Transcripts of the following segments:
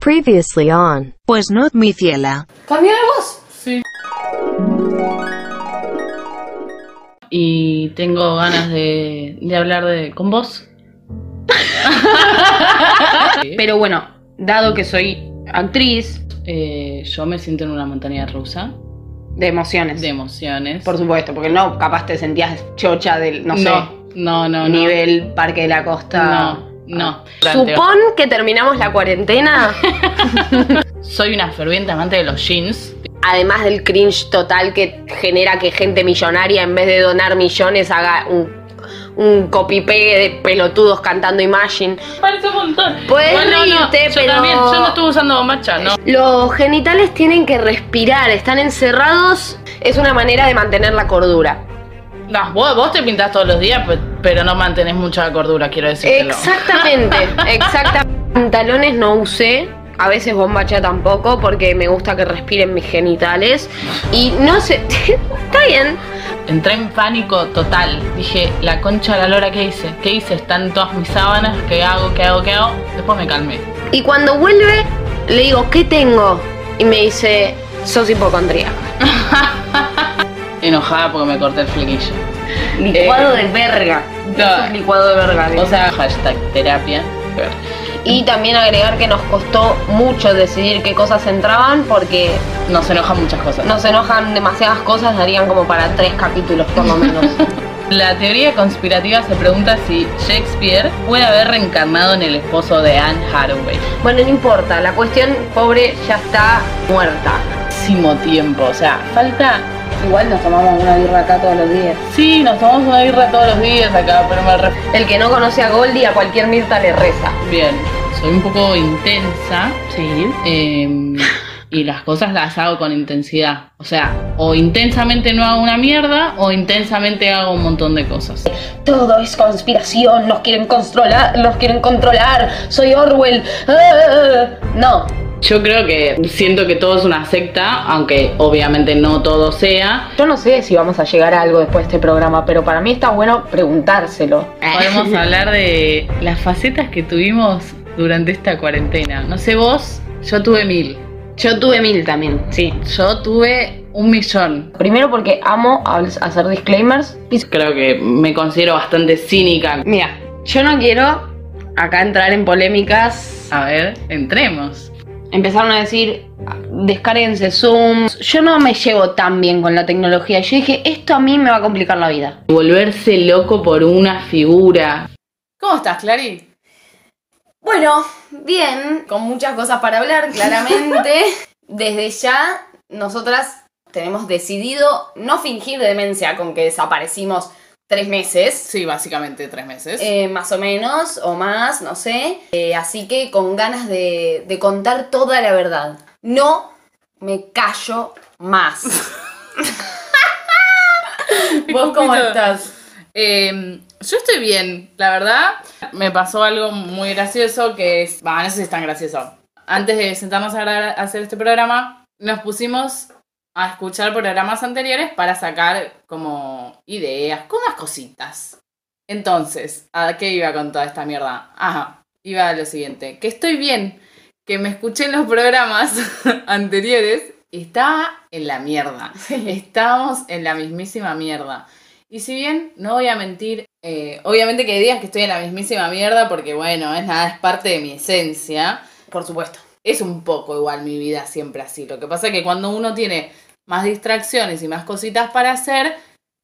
Previously on. Pues no, mi ciela. ¿Cambió la voz? Sí. Y tengo ganas de, de hablar de, con vos. Pero bueno, dado que soy actriz Eh, yo me siento en una montaña rusa de emociones, de emociones. por supuesto, porque no capaz te sentías chocha del, no, sé, no, no, no, no. nivel Parque de la Costa. No, no. Supón que terminamos la cuarentena, Soy una ferviente amante de los jeans. además del cringe total que genera que gente millonaria en vez de donar millones haga un, un copy-paste de pelotudos cantando Imagine. Parece un montón. Puedes Bueno, no, reírte, yo pero- también, yo no estuve usando bombacha, no. Los genitales tienen que respirar, están encerrados, es una manera de mantener la cordura. No, vos, vos te pintás todos los días, pe- pero no mantenés mucha cordura, quiero decirlo. Exactamente, exactamente. Pantalones no usé, a veces bombacha tampoco, porque me gusta que respiren mis genitales. Y no sé, está bien. Entré en pánico total. Dije, la concha de la lora, ¿qué hice? ¿Qué hice? Están todas mis sábanas, ¿qué hago? ¿Qué hago? ¿Qué hago? Después me calmé. Y cuando vuelve, le digo, ¿qué tengo? Y me dice, sos hipocondríaca. Enojada porque me corté el flequillo. Licuado Eh, de verga. no. Eso es licuado de verga. O sea, hashtag terapia. Y también agregar que nos costó mucho decidir qué cosas entraban, porque Nos enojan muchas cosas. nos enojan demasiadas cosas, darían como para tres capítulos por lo menos. La teoría conspirativa se pregunta si Shakespeare puede haber reencarnado en el esposo de Anne Hathaway. bueno, no importa, la cuestión, pobre, ya está muerta. Muchísimo tiempo, o sea, falta. Igual nos tomamos una birra acá todos los días. Sí, nos tomamos una birra todos los días acá, pero me ref- El que no conoce a Goldie, a cualquier Mirta le reza. Bien, soy un poco intensa. Sí. eh, y las cosas las hago con intensidad. O sea, o intensamente no hago una mierda, o intensamente hago un montón de cosas. Todo es conspiración, nos quieren controlar, nos quieren controlar, soy Orwell. Ah, No, Yo creo que siento que todo es una secta, aunque obviamente no todo sea. yo no sé si vamos a llegar a algo después de este programa, pero para mí está bueno preguntárselo. Podemos hablar de las facetas que tuvimos durante esta cuarentena. No sé vos, yo tuve mil. Yo tuve mil también, sí. Yo tuve un millón. Primero porque amo hacer disclaimers. Creo que me considero bastante cínica. Mira, yo no quiero acá entrar en polémicas. A ver, entremos. Empezaron a decir, descárguense Zoom. Yo no me llevo tan bien con la tecnología. Yo dije, esto a mí me va a complicar la vida. Volverse loco por una figura. ¿Cómo estás, Clary? Bueno, bien, con muchas cosas para hablar, claramente. Desde ya, nosotras tenemos decidido no fingir demencia con que desaparecimos tres meses. Sí, básicamente tres meses. eh, más o menos, o más, no sé. Eh, así que con ganas de, de contar toda la verdad. No me callo más. ¿Vos cómo estás? Eh, yo estoy bien, la verdad. Me pasó algo muy gracioso que es. Va, no sé si es tan gracioso. Antes de sentarnos a hacer este programa, nos pusimos a escuchar programas anteriores para sacar como ideas, como unas cositas. Entonces, ¿a qué iba con toda esta mierda? Ajá, iba a lo siguiente: que estoy bien, que me escuché en los programas anteriores estaba en la mierda. Estábamos en la mismísima mierda. Y si bien, no voy a mentir, eh, obviamente que hay días que estoy en la mismísima mierda porque, bueno, es nada, es parte de mi esencia. Por supuesto. Es un poco igual mi vida siempre así. Lo que pasa es que cuando uno tiene más distracciones y más cositas para hacer,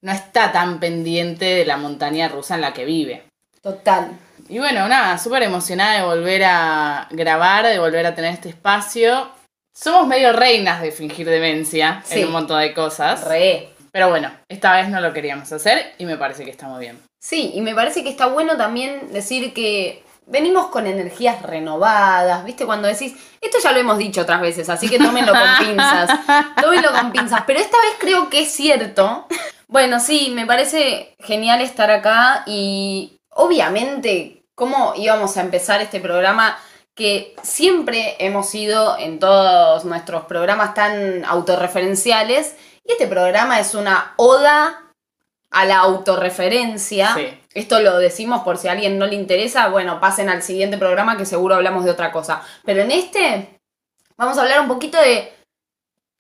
no está tan pendiente de la montaña rusa en la que vive. Total. Y bueno, nada, súper emocionada de volver a grabar, de volver a tener este espacio. Somos medio reinas de fingir demencia Sí. en un montón de cosas. Re. Pero bueno, esta vez no lo queríamos hacer y me parece que está muy bien. Sí, y me parece que está bueno también decir que venimos con energías renovadas, ¿viste? Cuando decís, esto ya lo hemos dicho otras veces, así que tómenlo con pinzas, tómenlo con pinzas, pero esta vez creo que es cierto. Bueno, sí, me parece genial estar acá y obviamente, ¿cómo íbamos a empezar este programa? Que siempre hemos sido en todos nuestros programas tan autorreferenciales y este programa es una oda a la autorreferencia. Sí. Esto lo decimos por si a alguien no le interesa, bueno, pasen al siguiente programa que seguro hablamos de otra cosa. Pero en este vamos a hablar un poquito de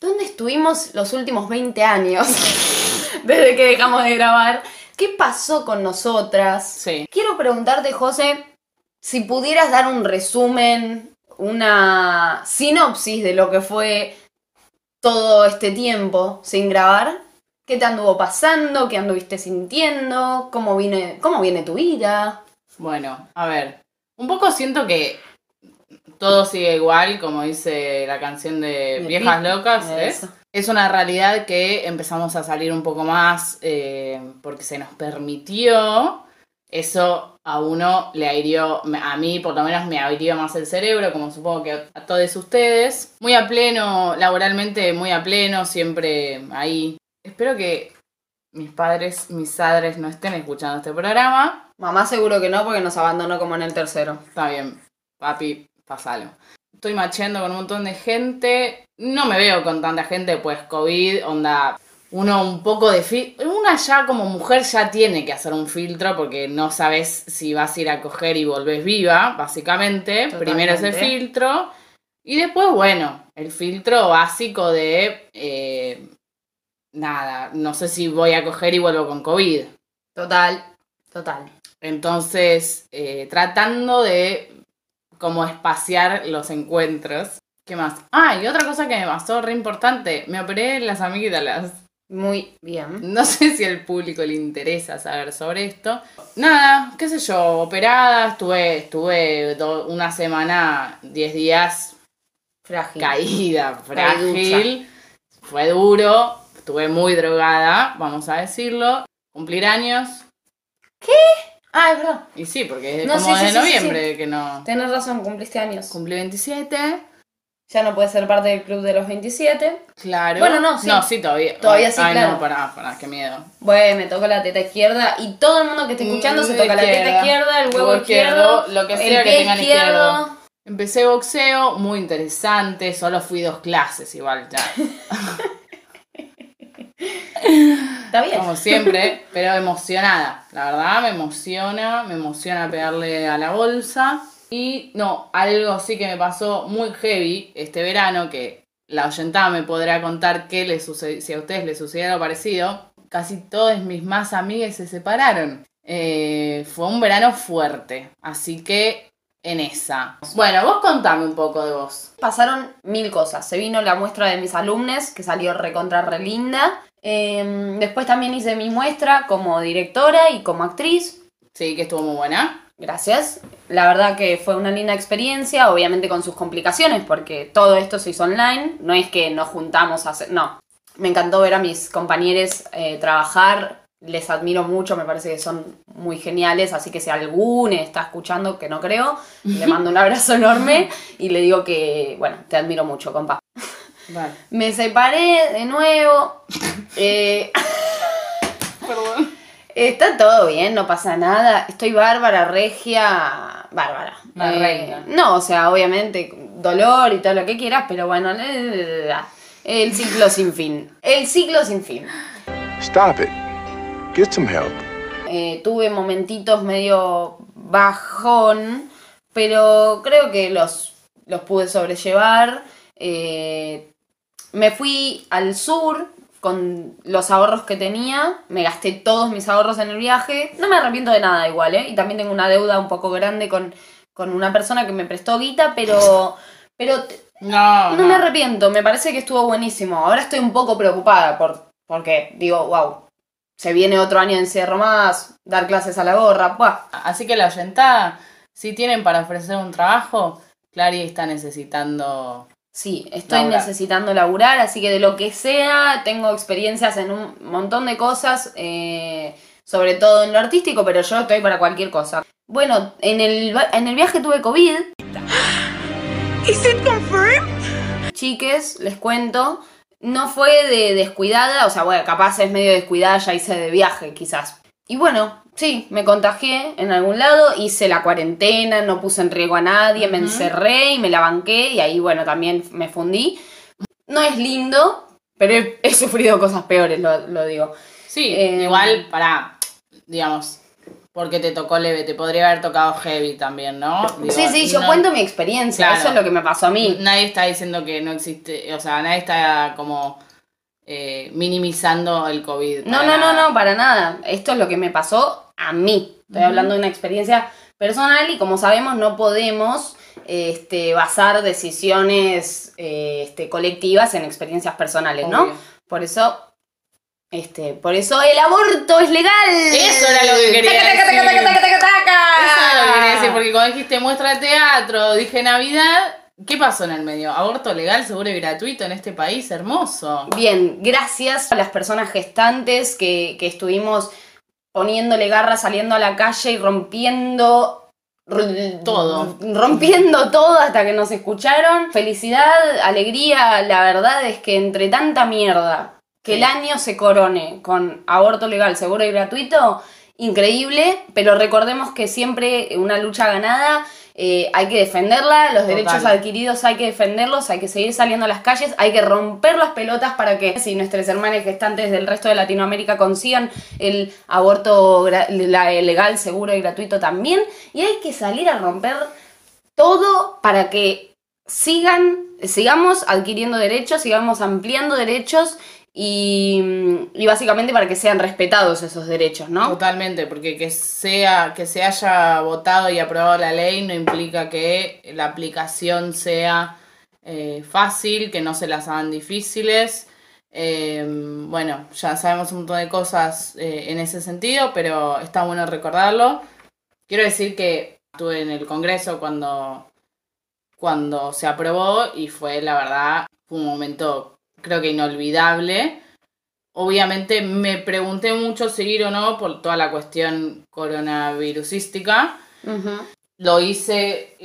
dónde estuvimos los últimos 20 años desde que dejamos de grabar. ¿Qué pasó con nosotras? Sí. Quiero preguntarte, José, si pudieras dar un resumen, una sinopsis de lo que fue todo este tiempo sin grabar. ¿Qué te anduvo pasando? ¿Qué anduviste sintiendo? ¿Cómo viene, cómo viene tu vida? Bueno, a ver. Un poco siento que todo sigue igual, como dice la canción de De Viejas Locas. ¿eh? Es una realidad que empezamos a salir un poco más eh, porque se nos permitió. Eso a uno le hirió, a mí por lo menos me hirió más el cerebro, como supongo que a todos ustedes. Muy a pleno, laboralmente muy a pleno, siempre ahí. Espero que mis padres, mis padres no estén escuchando este programa. Mamá seguro que no, porque nos abandonó como en el tercero. Está bien, papi, pasalo. Estoy macheando con un montón de gente. No me veo con tanta gente, pues COVID, onda. Uno un poco de filtro. Una ya como mujer ya tiene que hacer un filtro porque no sabes si vas a ir a coger y volvés viva, básicamente. Totalmente. Primero ese filtro. Y después, bueno, el filtro básico de. eh, nada, no sé si voy a coger y vuelvo con COVID. Total, total. Entonces, eh, tratando de como espaciar los encuentros. ¿Qué más? Ah, y otra cosa que me pasó re importante, me operé las amígdalas. Muy bien. No sé si al público le interesa saber sobre esto. Nada, qué sé yo, operada, estuve, estuve do- una semana, 10 días Frágil. caída, frágil. Fue duro, estuve muy drogada, vamos a decirlo. Cumplir años. Ah, es verdad. Y sí, porque es No, como sí, de sí, sí, noviembre que no. Tenés razón, cumpliste años. Cumplí 27. Ya no puedes ser parte del club de los 27. Claro. Bueno, no, sí. No, sí, todavía. Todavía sí, Ay, claro. no, pará, pará, qué miedo. Bueno, me toco la teta izquierda y todo el mundo que esté escuchando se toca la teta izquierda. el huevo izquierdo, izquierdo, lo que el sea que pie tengan izquierdo. izquierdo. Empecé boxeo, muy interesante. Solo fui dos clases, igual ya. Está bien. Como siempre, pero emocionada. La verdad, me emociona. Me emociona pegarle a la bolsa. Y no, algo sí que me pasó muy heavy este verano, que la oyentada me podrá contar qué le sucedió, si a ustedes les sucedió algo parecido. Casi todas mis más amigas se separaron. Eh, fue un verano fuerte, así que en esa. Bueno, vos contame un poco de vos. Pasaron mil cosas. Se vino la muestra de mis alumnos, que salió recontra re linda. Eh, después también hice mi muestra como directora y como actriz. Sí, que estuvo muy buena. Gracias. La verdad que fue una linda experiencia, obviamente con sus complicaciones, porque todo esto se hizo online. No es que nos juntamos a hacer. No. Me encantó ver a mis compañeros eh, trabajar. Les admiro mucho, me parece que son muy geniales. Así que si alguno está escuchando, que no creo, le mando un abrazo enorme y le digo que, bueno, te admiro mucho, compa. Vale. Me separé de nuevo. Eh, Perdón. Está todo bien, no pasa nada. Estoy bárbara, regia, bárbara. La Eh, reina. No, o sea, obviamente, dolor y todo lo que quieras, pero bueno, el ciclo sin fin. El ciclo sin fin. Stop it. Get some help. Eh, tuve momentitos medio bajón, pero creo que los, los pude sobrellevar. Eh, me fui al sur con los ahorros que tenía, me gasté todos mis ahorros en el viaje. No me arrepiento de nada igual, ¿eh? Y también tengo una deuda un poco grande con, con una persona que me prestó guita, pero... Pero No, no me arrepiento, me parece que estuvo buenísimo. Ahora estoy un poco preocupada por, porque digo, wow, se viene otro año de encierro más, dar clases a la gorra, buah. Así que la oyentada, si tienen para ofrecer un trabajo, Clary está necesitando. Sí, estoy Laburar. necesitando laburar, así que de lo que sea, tengo experiencias en un montón de cosas, eh, sobre todo en lo artístico, pero yo estoy para cualquier cosa. Bueno, en el, en el viaje tuve COVID. Chiques, les cuento, no fue de descuidada, o sea, bueno, capaz es medio descuidada, ya hice de viaje, quizás. Y bueno, sí, me contagié en algún lado, hice la cuarentena, no puse en riesgo a nadie, me encerré y me la banqué y ahí, bueno, también me fundí. No es lindo, pero he, he sufrido cosas peores, lo, lo digo. Sí, Eh, igual para, digamos, porque te tocó leve, te podría haber tocado heavy también, ¿no? Digo, sí, sí, yo no- cuento mi experiencia, Claro. eso es lo que me pasó a mí. Nadie está diciendo que no existe, o sea, nadie está como eh, minimizando el COVID. No, para no, no, no, para nada. Esto es lo que me pasó a mí. Estoy hablando de una experiencia personal y como sabemos no podemos este, basar decisiones eh, este, colectivas en experiencias personales, ¿no? Por eso, este, por eso el aborto es legal. Eso era lo que quería Taca, taca, taca, decir. taca, taca, taca. Eso es lo que quería decir, porque cuando dijiste muestra de teatro, dije Navidad, ¿qué pasó en el medio? Aborto legal, seguro y gratuito en este país, hermoso. Bien, gracias a las personas gestantes que, que estuvimos poniéndole garra, saliendo a la calle y rompiendo Todo. Rompiendo todo hasta que nos escucharon. Felicidad, alegría, la verdad es que entre tanta mierda, que Sí. el año se corone con aborto legal, seguro y gratuito, increíble, pero recordemos que siempre una lucha ganada eh, hay que defenderla, los Total. derechos adquiridos hay que defenderlos, hay que seguir saliendo a las calles, hay que romper las pelotas para que si nuestros hermanos gestantes del resto de Latinoamérica consigan el aborto la- legal, seguro y gratuito también, y hay que salir a romper todo para que sigan, sigamos adquiriendo derechos, sigamos ampliando derechos y, básicamente para que sean respetados esos derechos, ¿no? Totalmente, porque que sea, que se haya votado y aprobado la ley no implica que la aplicación sea eh, fácil, que no se las hagan difíciles. Eh, bueno, ya sabemos un montón de cosas eh, en ese sentido, pero está bueno recordarlo. Quiero decir que estuve en el Congreso cuando, cuando se aprobó y fue, la verdad, un momento creo que inolvidable. Obviamente me pregunté mucho seguir o no por toda la cuestión coronavirusística. Lo hice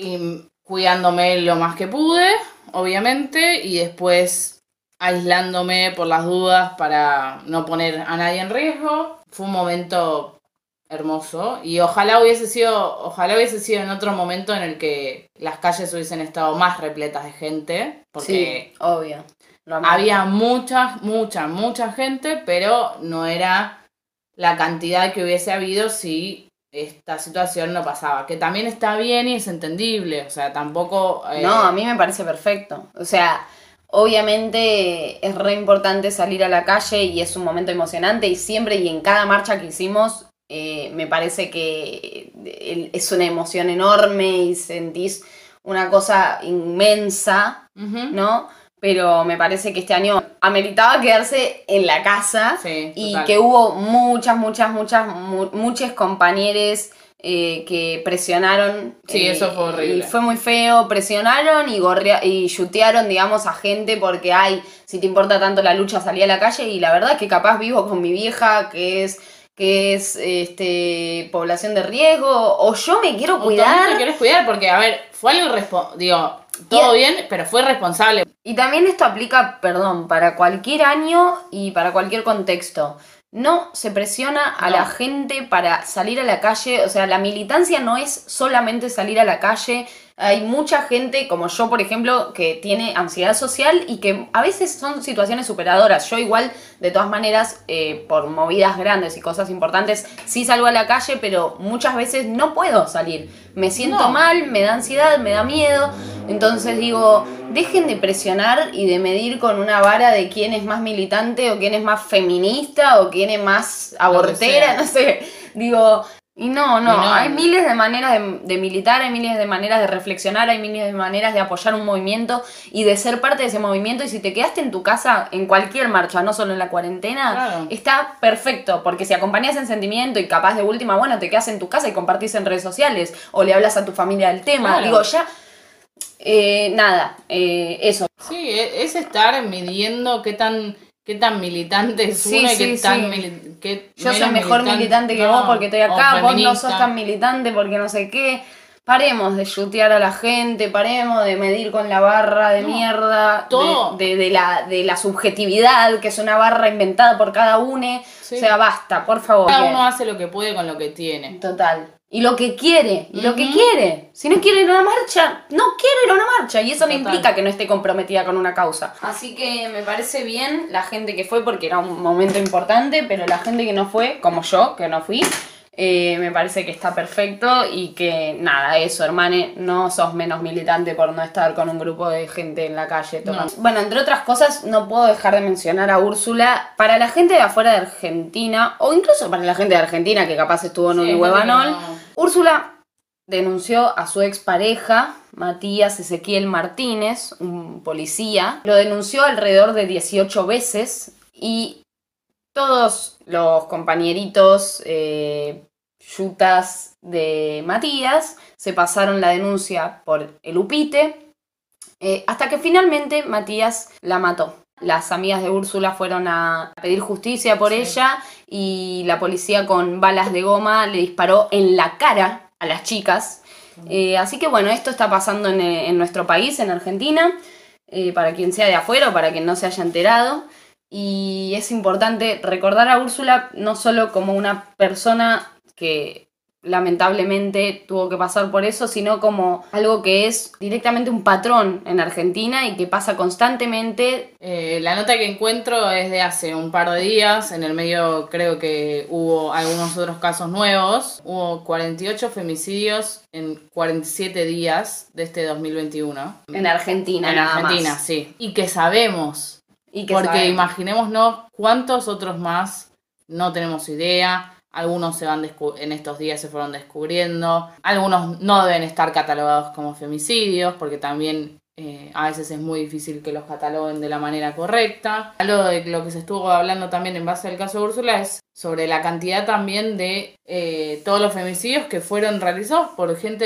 cuidándome lo más que pude, obviamente, y después aislándome por las dudas para no poner a nadie en riesgo. Fue un momento hermoso y ojalá hubiese sido, ojalá hubiese sido en otro momento en el que las calles hubiesen estado más repletas de gente, porque Sí, obvio. Había mucha, mucha, mucha gente, pero no era la cantidad que hubiese habido si esta situación no pasaba. Que también está bien y es entendible. O sea, tampoco. eh, No, a mí me parece perfecto. O sea, obviamente es re importante salir a la calle y es un momento emocionante y siempre y en cada marcha que hicimos eh, me parece que eh, es una emoción enorme y sentís una cosa inmensa, ¿no? Pero me parece que este año ameritaba quedarse en la casa Sí, y que hubo muchas, muchas, muchas, mu- muchos compañeros eh, que presionaron. Sí, eh, eso fue horrible. Y fue muy feo, presionaron y, gorrea- y yutearon, digamos, a gente porque, ay, si te importa tanto la lucha, salí a la calle y la verdad es que capaz vivo con mi vieja, que es que es este población de riesgo o yo me quiero O cuidar te querés cuidar porque, a ver, fue algo. Digo, todo bien, pero fue responsable. Y también esto aplica, perdón, para cualquier año y para cualquier contexto. No se presiona a No. la gente para salir a la calle, o sea, la militancia no es solamente salir a la calle. Hay mucha gente, como yo, por ejemplo, que tiene ansiedad social y que a veces son situaciones superadoras. Yo igual, de todas maneras, eh, por movidas grandes y cosas importantes, sí salgo a la calle, pero muchas veces no puedo salir. Me siento No. mal, me da ansiedad, me da miedo. Entonces digo, dejen de presionar y de medir con una vara de quién es más militante o quién es más feminista o quién es más abortera, no sé. Digo, y no, no, Y no. hay miles de maneras de, de militar, hay miles de maneras de reflexionar, hay miles de maneras de apoyar un movimiento y de ser parte de ese movimiento. Y si te quedaste en tu casa en cualquier marcha, no solo en la cuarentena, Claro. está perfecto, porque si acompañas en sentimiento y capaz de última, bueno, te quedas en tu casa y compartís en redes sociales o le hablas a tu familia del tema. Claro. Digo, ya, eh, nada, eh, eso. Sí, e- es estar midiendo qué tan, qué tan militante es Sí, uno y qué sí, tan sí. mili- qué Yo soy mejor militante que no, vos porque estoy acá, vos no sos tan militante porque no sé qué. Paremos de chutear a la gente, paremos de medir con la barra de No, mierda, todo. De, de- de la, de la subjetividad, que es una barra inventada por cada uno. Sí. O sea, basta, por favor. Cada uno hace lo que puede con lo que tiene. Total. Y lo que quiere, y lo que quiere. Si no quiere ir a una marcha, no quiere ir a una marcha. Y eso no Total. implica que no esté comprometida con una causa. Así que me parece bien la gente que fue, porque era un momento importante, pero la gente que no fue, como yo, que no fui, eh, me parece que está perfecto y que nada, eso, hermane, no sos menos militante por no estar con un grupo de gente en la calle tocando. Bueno, entre otras cosas, no puedo dejar de mencionar a Úrsula. Para la gente de afuera de Argentina, o incluso para la gente de Argentina que capaz estuvo en Sí, un huevanol, no- Úrsula denunció a su expareja, Matías Ezequiel Martínez, un policía. Lo denunció alrededor de 18 veces y todos los compañeritos eh, yutas de Matías se pasaron la denuncia por el UPITE eh, hasta que finalmente Matías la mató. Las amigas de Úrsula fueron a pedir justicia por Sí. ella y la policía con balas de goma le disparó en la cara a las chicas. Eh, así que bueno, esto está pasando en, eh, en nuestro país, en Argentina, eh, para quien sea de afuera o para quien no se haya enterado. Y es importante recordar a Úrsula no solo como una persona que lamentablemente tuvo que pasar por eso, sino como algo que es directamente un patrón en Argentina y que pasa constantemente. Eh, la nota que encuentro es de hace un par de días. En el medio creo que hubo algunos otros casos nuevos. Hubo 48 femicidios en 47 días de este 2021. En Argentina, En nada Argentina, más. sí. Y que sabemos. Y que porque sabemos. imaginémonos cuántos otros más no tenemos idea. Algunos se van en estos días se fueron descubriendo. Algunos no deben estar catalogados como femicidios porque también eh, a veces es muy difícil que los cataloguen de la manera correcta. Algo de lo que se estuvo hablando también en base al caso de Úrsula es sobre la cantidad también de eh, todos los femicidios que fueron realizados por gente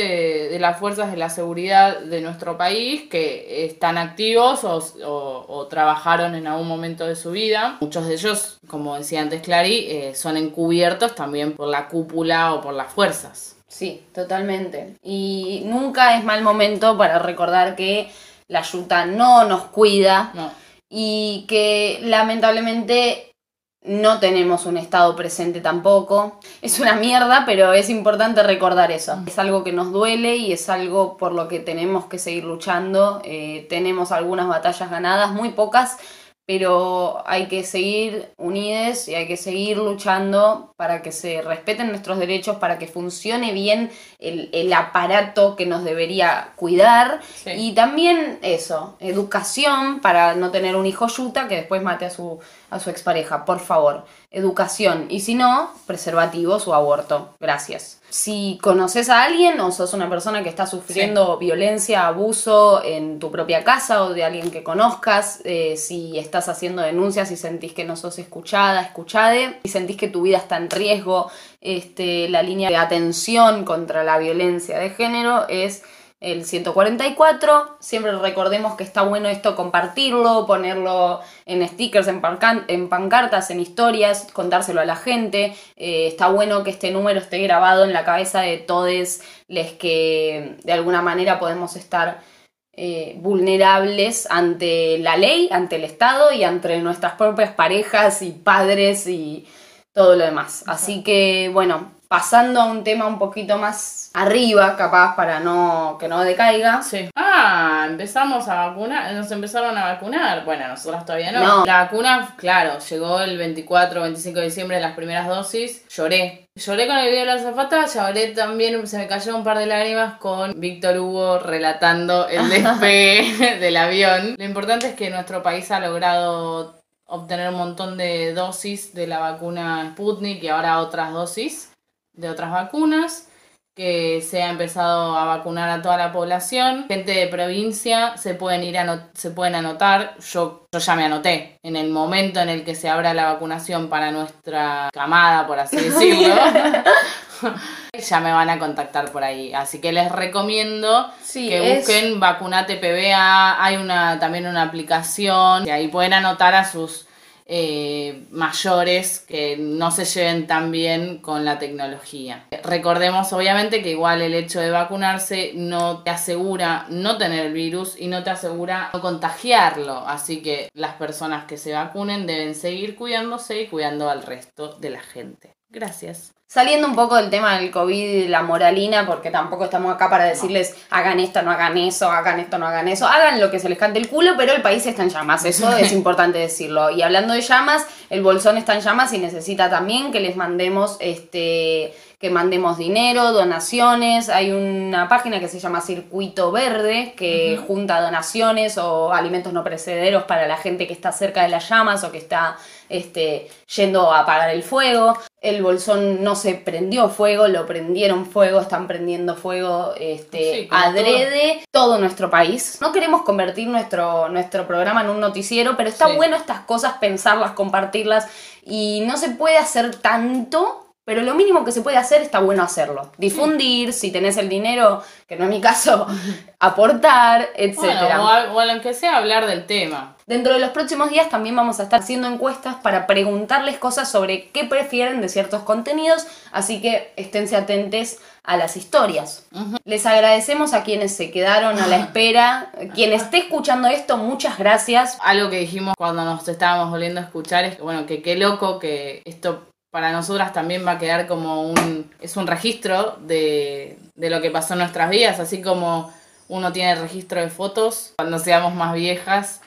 de, las fuerzas de la seguridad de nuestro país que están activos o trabajaron en algún momento de su vida. Muchos de ellos, como decía antes Clary, eh, son encubiertos también por la cúpula o por las fuerzas. Sí, totalmente. Y nunca es mal momento para recordar que la yuta no nos cuida No. y que lamentablemente no tenemos un estado presente tampoco. Es una mierda, pero es importante recordar eso. Es algo que nos duele y es algo por lo que tenemos que seguir luchando. Eh, tenemos algunas batallas ganadas, muy pocas, pero hay que seguir unides y hay que seguir luchando para que se respeten nuestros derechos, para que funcione bien el, el aparato que nos debería cuidar. Sí. Y también eso, educación para no tener un hijo yuta que después mate a su, a su expareja, por favor. Educación. Y si no, preservativos o aborto. Gracias. Si conoces a alguien o sos una persona que está sufriendo violencia, abuso en tu propia casa o de alguien que conozcas, eh, si estás haciendo denuncias y sentís que no sos escuchada, escuchade, y sentís que tu vida está en riesgo, este, la línea de atención contra la violencia de género es el 144. Siempre recordemos que está bueno esto compartirlo, ponerlo en stickers, en, pancartas, en historias, contárselo a la gente. Eh, está bueno que este número esté grabado en la cabeza de todos los que de alguna manera podemos estar eh, vulnerables ante la ley, ante el Estado y ante nuestras propias parejas y padres y todo lo demás. Así que, bueno, pasando a un tema un poquito más arriba, capaz, para no que no decaiga. Sí. Ah, empezamos a vacunar, nos empezaron a vacunar. Bueno, nosotros todavía no. No. La vacuna, claro, llegó el 24, 25 de diciembre las primeras dosis. Lloré. Lloré con el video de la azafata, lloré también, se me cayó un par de lágrimas con Víctor Hugo relatando el despegue del avión. Lo importante es que nuestro país ha logrado obtener un montón de dosis de la vacuna Sputnik y ahora otras dosis de otras vacunas que se ha empezado a vacunar a toda la población. Gente de provincia se pueden ir a se pueden anotar. Yo, yo ya me anoté. En el momento en el que se abra la vacunación para nuestra camada, por así decirlo, ya me van a contactar por ahí. Así que les recomiendo Sí, que es- busquen Vacunate PBA. Hay una también una aplicación y ahí pueden anotar a sus eh, mayores que no se lleven tan bien con la tecnología. Recordemos obviamente que igual el hecho de vacunarse no te asegura no tener el virus y no te asegura no contagiarlo. Así que las personas que se vacunen deben seguir cuidándose y cuidando al resto de la gente. Gracias. Saliendo un poco del tema del COVID y la moralina, porque tampoco estamos acá para decirles hagan esto, no hagan eso, hagan esto, no hagan eso, hagan lo que se les cante el culo, pero el país está en llamas, eso es importante decirlo. Y hablando de llamas, el bolsón está en llamas y necesita también que les mandemos este que mandemos dinero, donaciones. Hay una página que se llama Circuito Verde que junta donaciones o alimentos no perecederos para la gente que está cerca de las llamas o que está este, yendo a apagar el fuego. El bolsón no se prendió fuego, lo prendieron fuego, están prendiendo fuego este, Sí, adrede todo. nuestro país. No queremos convertir nuestro, nuestro programa en un noticiero, pero está Sí. bueno estas cosas, pensarlas, compartirlas. Y no se puede hacer tanto, pero lo mínimo que se puede hacer está bueno hacerlo. Difundir, si tenés el dinero, que no es mi caso, aportar, etcétera. Bueno, o, o aunque sea hablar del tema. Dentro de los próximos días también vamos a estar haciendo encuestas para preguntarles cosas sobre qué prefieren de ciertos contenidos, así que esténse atentes a las historias. Les agradecemos a quienes se quedaron a la espera. Quien esté escuchando esto, muchas gracias. Algo que dijimos cuando nos estábamos volviendo a escuchar es que, bueno, que qué loco que esto para nosotras también va a quedar como un, es un registro de, de lo que pasó en nuestras vidas, así como uno tiene registro de fotos, cuando seamos más viejas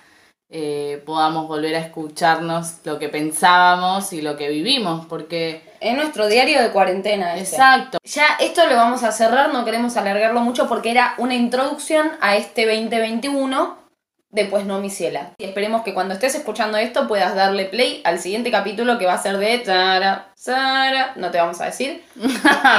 eh, podamos volver a escucharnos lo que pensábamos y lo que vivimos, porque... Es nuestro diario de cuarentena. Exacto. Ya esto lo vamos a cerrar, no queremos alargarlo mucho porque era una introducción a este 2021 de Pues no mi ciela. Y esperemos que cuando estés escuchando esto puedas darle play al siguiente capítulo que va a ser de Tara, Sara, no te vamos a decir.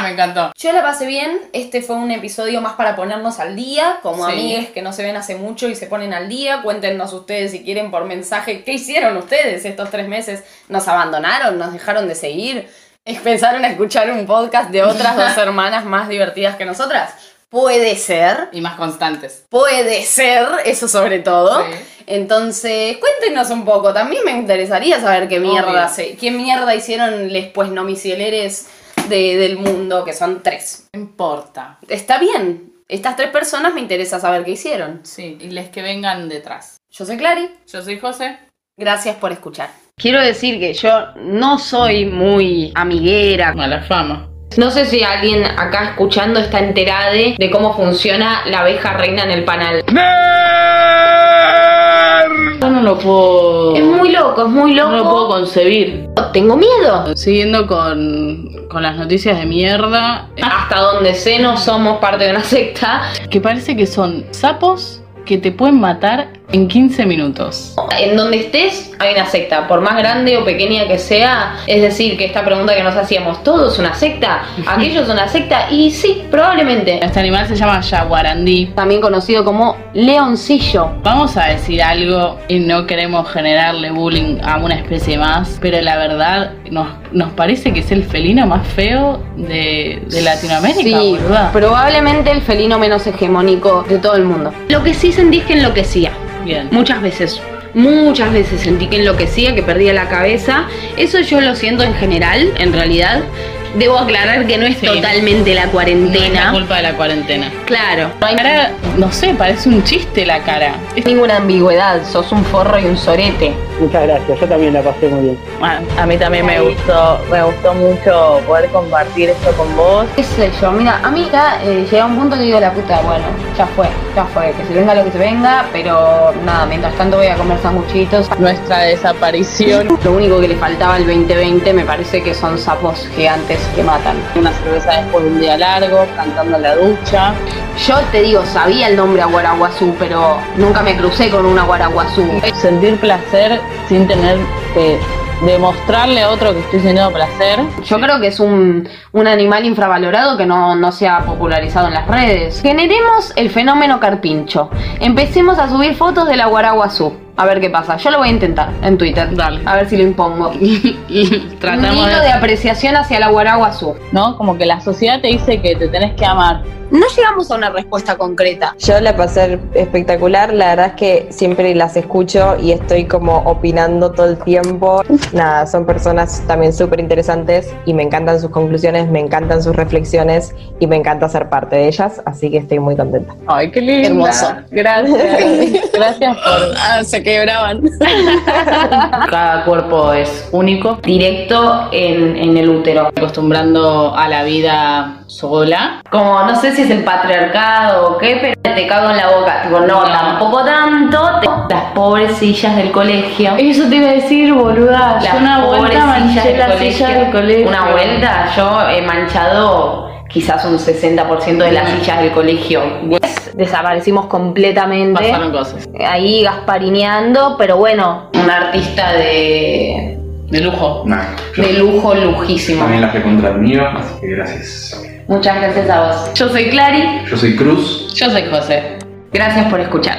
Me encantó. Yo la pasé bien, este fue un episodio más para ponernos al día, como Sí. amigues que no se ven hace mucho y se ponen al día. Cuéntenos ustedes si quieren por mensaje qué hicieron ustedes estos tres meses. ¿Nos abandonaron? ¿Nos dejaron de seguir? ¿Empezaron a escuchar un podcast de otras dos hermanas más divertidas que nosotras? Puede ser. Y más constantes. Puede ser, eso sobre todo. Sí. Entonces, cuéntenos un poco. También me interesaría saber qué mierda, se- qué mierda hicieron les pues nomicieleres de, del mundo, que son tres. No importa. Está bien. Estas tres personas me interesa saber qué hicieron. Sí, y les que vengan detrás. Yo soy Clary. Yo soy José. Gracias por escuchar. Quiero decir que yo no soy muy amiguera. Mala fama. No sé si alguien acá escuchando está enterado de cómo funciona la abeja reina en el panal. Yo no lo puedo. Es muy loco, es muy loco. No lo puedo concebir. Tengo miedo. Siguiendo con, con las noticias de mierda, Hasta donde sé no somos parte de una secta. que parece que son sapos que te pueden matar en 15 minutos. En donde estés hay una secta, por más grande o pequeña que sea. Es decir, que esta pregunta que nos hacíamos, ¿todo es una secta? ¿Aquello es una secta? Y sí, probablemente. Este animal se llama yaguarandí. También conocido como leoncillo. Vamos a decir algo y no queremos generarle bullying a una especie más, pero la verdad nos, nos parece que es el felino más feo de, de Latinoamérica, Sí, boluda. probablemente el felino menos hegemónico de todo el mundo. Lo que sí sentí es que enloquecía. Bien. Muchas veces. Muchas veces sentí que enloquecía, que perdía la cabeza. Eso yo lo siento en general, en realidad. Debo aclarar que no es Sí. totalmente la No es cuarentena. la culpa de la cuarentena. claro, no hay Cara, no sé, parece un chiste la cara. ninguna ambigüedad. Sos un forro y un sorete. Muchas gracias, yo también la pasé muy bien. Bueno, A mí también me gustó, me gustó mucho poder compartir esto con vos. ¿Qué sé yo? Mira, a mí ya eh, llega un punto que digo la puta, bueno, ya fue, ya fue, que se venga lo que se venga, pero nada, mientras tanto voy a comer sanguchitos. Nuestra desaparición. Lo único que le faltaba al 2020 me parece que son sapos gigantes que matan. Una cerveza después de un día largo, cantando en la ducha. Yo te digo, sabía el nombre Aguaraguazú, pero nunca me crucé con un Aguaraguazú. Sentir placer sin tener que demostrarle a otro que estoy sintiendo placer. Yo creo que es un, un animal infravalorado que no, no se ha popularizado en las redes. Generemos el fenómeno carpincho. Empecemos a subir fotos del Aguaraguazú. A ver qué pasa. Yo lo voy a intentar en Twitter. Dale. A ver si lo impongo. un hilo de... de apreciación hacia el Aguaraguazú. ¿No? Como que la sociedad te dice que te tenés que amar. No llegamos a una respuesta concreta. Yo la pasé espectacular, la verdad es que siempre las escucho y estoy como opinando todo el tiempo. Nada, son personas también súper interesantes y me encantan sus conclusiones, me encantan sus reflexiones y me encanta ser parte de ellas, así que estoy muy contenta. Ay, qué lindo. Hermoso. Gracias. Gracias por Ah, se quebraban. Cada cuerpo es único. Directo en, en el útero. Acostumbrando a la vida sola. Como no sé si es el patriarcado o qué, pero te cago en la boca. Tipo, no, tampoco tanto. Te- Las pobres sillas del colegio. Eso te iba a decir, boluda. Las Yo una vuelta manché sillas la silla del colegio. Una vuelta, yo he manchado quizás un 60% de las sillas del colegio. Desaparecimos completamente. Pasaron cosas. Ahí gasparineando, pero bueno, un artista de, De lujo. Nah, de lujo, lujísimo. también la fui contra el mío, así que gracias. Muchas gracias a vos. Yo soy Clary. Yo soy Cruz. Yo soy José. Gracias por escuchar.